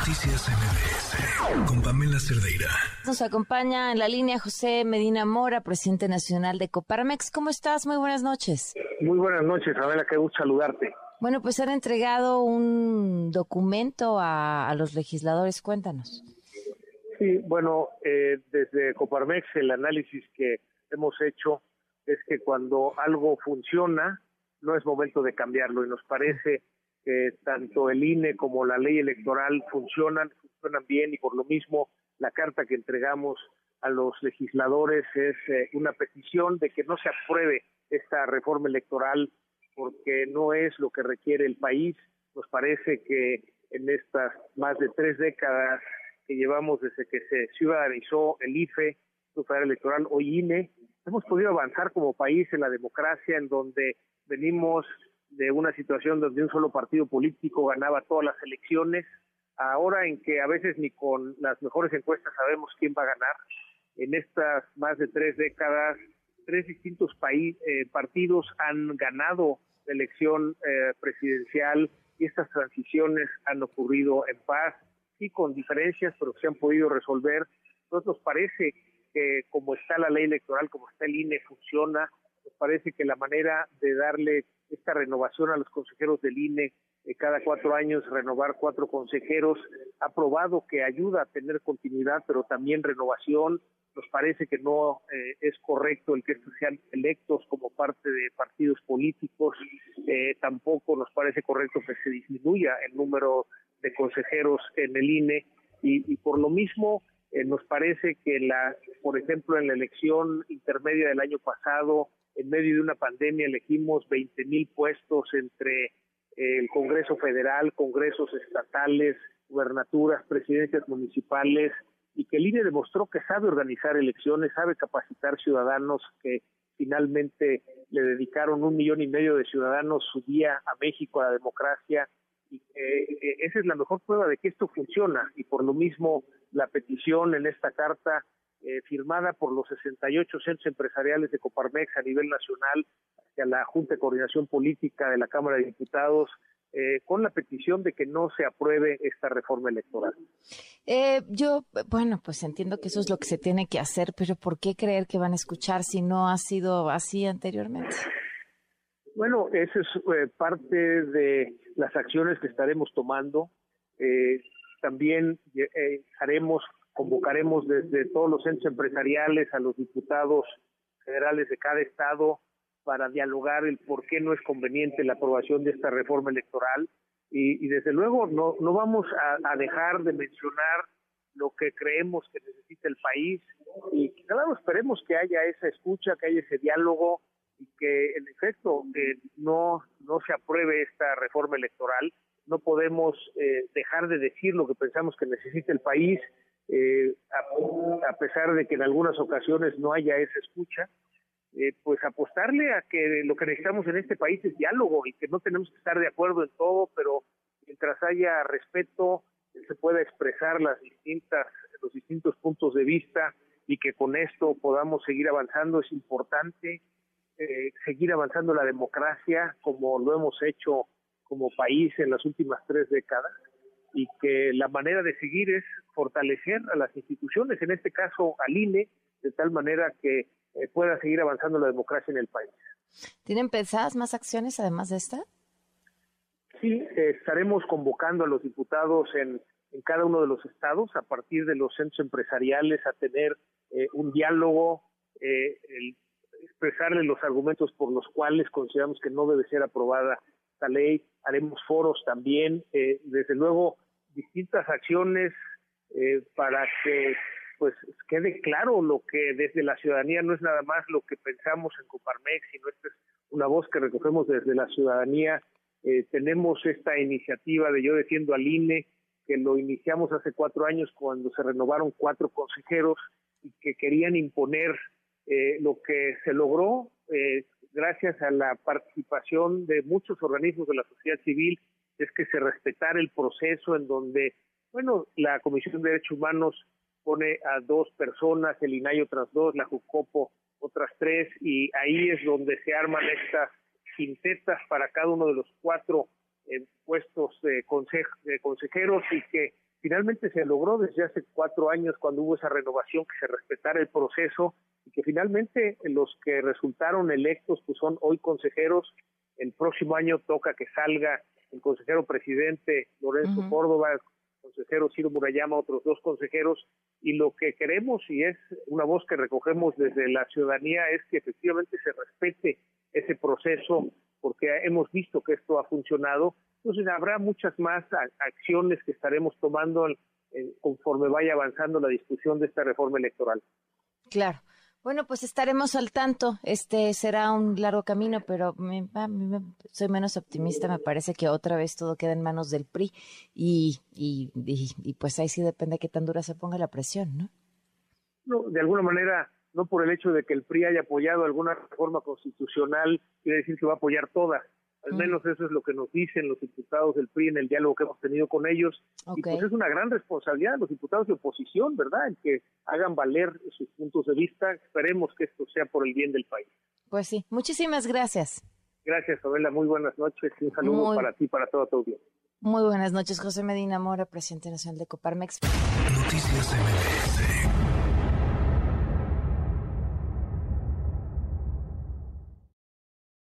Noticias MBS con Pamela Cerdeira. Nos acompaña en la línea José Medina Mora, presidente nacional de Coparmex. ¿Cómo estás? Muy buenas noches. Muy buenas noches, Pamela, qué gusto saludarte. Bueno, pues han entregado un documento a, los legisladores. Cuéntanos. Sí, bueno, eh, desde Coparmex el análisis que hemos hecho es que cuando algo funciona, no es momento de cambiarlo y nos parece que tanto el INE como la ley electoral funcionan, funcionan bien y por lo mismo la carta que entregamos a los legisladores es eh, una petición de que no se apruebe esta reforma electoral porque no es lo que requiere el país. Nos parece que en estas más de tres décadas que llevamos desde que se ciudadanizó el IFE, el Federal Electoral, hoy INE, hemos podido avanzar como país en la democracia, en donde venimos de una situación donde un solo partido político ganaba todas las elecciones, ahora en que a veces ni con las mejores encuestas sabemos quién va a ganar, en estas más de tres décadas, tres distintos eh, partidos han ganado la elección eh, presidencial y estas transiciones han ocurrido en paz y con diferencias, pero se han podido resolver. Entonces nos parece que como está la ley electoral, como está el INE, funciona, nos parece que la manera de darle esta renovación a los consejeros del INE de cada cuatro años, renovar cuatro consejeros, ha probado que ayuda a tener continuidad, pero también renovación. Nos parece que no eh, es correcto el que estos sean electos como parte de partidos políticos. Eh, tampoco nos parece correcto que se disminuya el número de consejeros en el INE. Y, y por lo mismo, eh, nos parece que, la, por ejemplo, en la elección intermedia del año pasado, en medio de una pandemia elegimos 20 mil puestos entre eh, el Congreso Federal, congresos estatales, gubernaturas, presidencias municipales, y que el INE demostró que sabe organizar elecciones, sabe capacitar ciudadanos que finalmente le dedicaron un millón y medio de ciudadanos su día a México, a la democracia, y eh, esa es la mejor prueba de que esto funciona, y por lo mismo la petición en esta carta eh, firmada por los 68 centros empresariales de Coparmex a nivel nacional hacia la Junta de Coordinación Política de la Cámara de Diputados eh, con la petición de que no se apruebe esta reforma electoral. Eh, yo, bueno, pues entiendo que eso es lo que se tiene que hacer, pero ¿por qué creer que van a escuchar si no ha sido así anteriormente? Bueno, esa es parte de las acciones que estaremos tomando. también haremos convocaremos desde todos los centros empresariales a los diputados federales de cada estado para dialogar el por qué no es conveniente la aprobación de esta reforma electoral y, desde luego no, no vamos a, dejar de mencionar lo que creemos que necesita el país y claro, esperemos que haya esa escucha, que haya ese diálogo y que en efecto eh, no, no se apruebe esta reforma electoral. No podemos eh, dejar de decir lo que pensamos que necesita el país eh, a, pesar de que en algunas ocasiones no haya esa escucha, eh, pues apostarle a que lo que necesitamos en este país es diálogo y que no tenemos que estar de acuerdo en todo, pero mientras haya respeto, se pueda expresar las distintas, los distintos puntos de vista y que con esto podamos seguir avanzando. Es importante eh, seguir avanzando la democracia como lo hemos hecho como país en las últimas tres décadas y que la manera de seguir es fortalecer a las instituciones, en este caso al INE, de tal manera que eh, pueda seguir avanzando la democracia en el país. ¿Tienen pensadas más acciones además de esta? Sí, estaremos convocando a los diputados en, en, cada uno de los estados, a partir de los centros empresariales, a tener eh, un diálogo, eh, el, expresarles los argumentos por los cuales consideramos que no debe ser aprobada esta ley, haremos foros también, eh, desde luego distintas acciones eh, para que pues quede claro lo que desde la ciudadanía no es nada más lo que pensamos en Coparmex, sino esta es una voz que recogemos desde la ciudadanía. Eh, tenemos esta iniciativa de Yo Defiendo al INE, que lo iniciamos hace cuatro años cuando se renovaron cuatro consejeros y que querían imponer lo que se logró eh, gracias a la participación de muchos organismos de la sociedad civil, es que se respetara el proceso en donde, bueno, la Comisión de Derechos Humanos pone a dos personas, el INAI otras dos, la JUCOPO otras tres, y ahí es donde se arman estas quintetas para cada uno de los cuatro puestos de, de consejeros y que finalmente se logró desde hace cuatro años cuando hubo esa renovación que se respetara el proceso y que finalmente los que resultaron electos pues son hoy consejeros. El próximo año toca que salga el consejero presidente Lorenzo Córdoba el consejero Ciro Murayama otros dos consejeros y lo que queremos y es una voz que recogemos desde la ciudadanía es que efectivamente se respete ese proceso porque hemos visto que esto ha funcionado entonces habrá muchas más acciones que estaremos tomando conforme vaya avanzando la discusión de esta reforma electoral. Claro. Bueno, pues estaremos al tanto. Este será un largo camino, pero me, soy menos optimista. Me parece que otra vez todo queda en manos del PRI y, y, y, pues ahí sí depende de qué tan dura se ponga la presión, ¿no? No, de alguna manera, no por el hecho de que el PRI haya apoyado alguna reforma constitucional, quiere decir que va a apoyar todas. Al menos eso es lo que nos dicen los diputados del PRI en el diálogo que hemos tenido con ellos. Y pues es una gran responsabilidad de los diputados de oposición, ¿verdad? En que hagan valer sus puntos de vista. Esperemos que esto sea por el bien del país. Pues sí, muchísimas gracias. Gracias, Abela. Muy buenas noches un saludo para ti y para toda tu audiencia. Muy buenas noches, José Medina Mora, presidente nacional de Coparmex. Noticias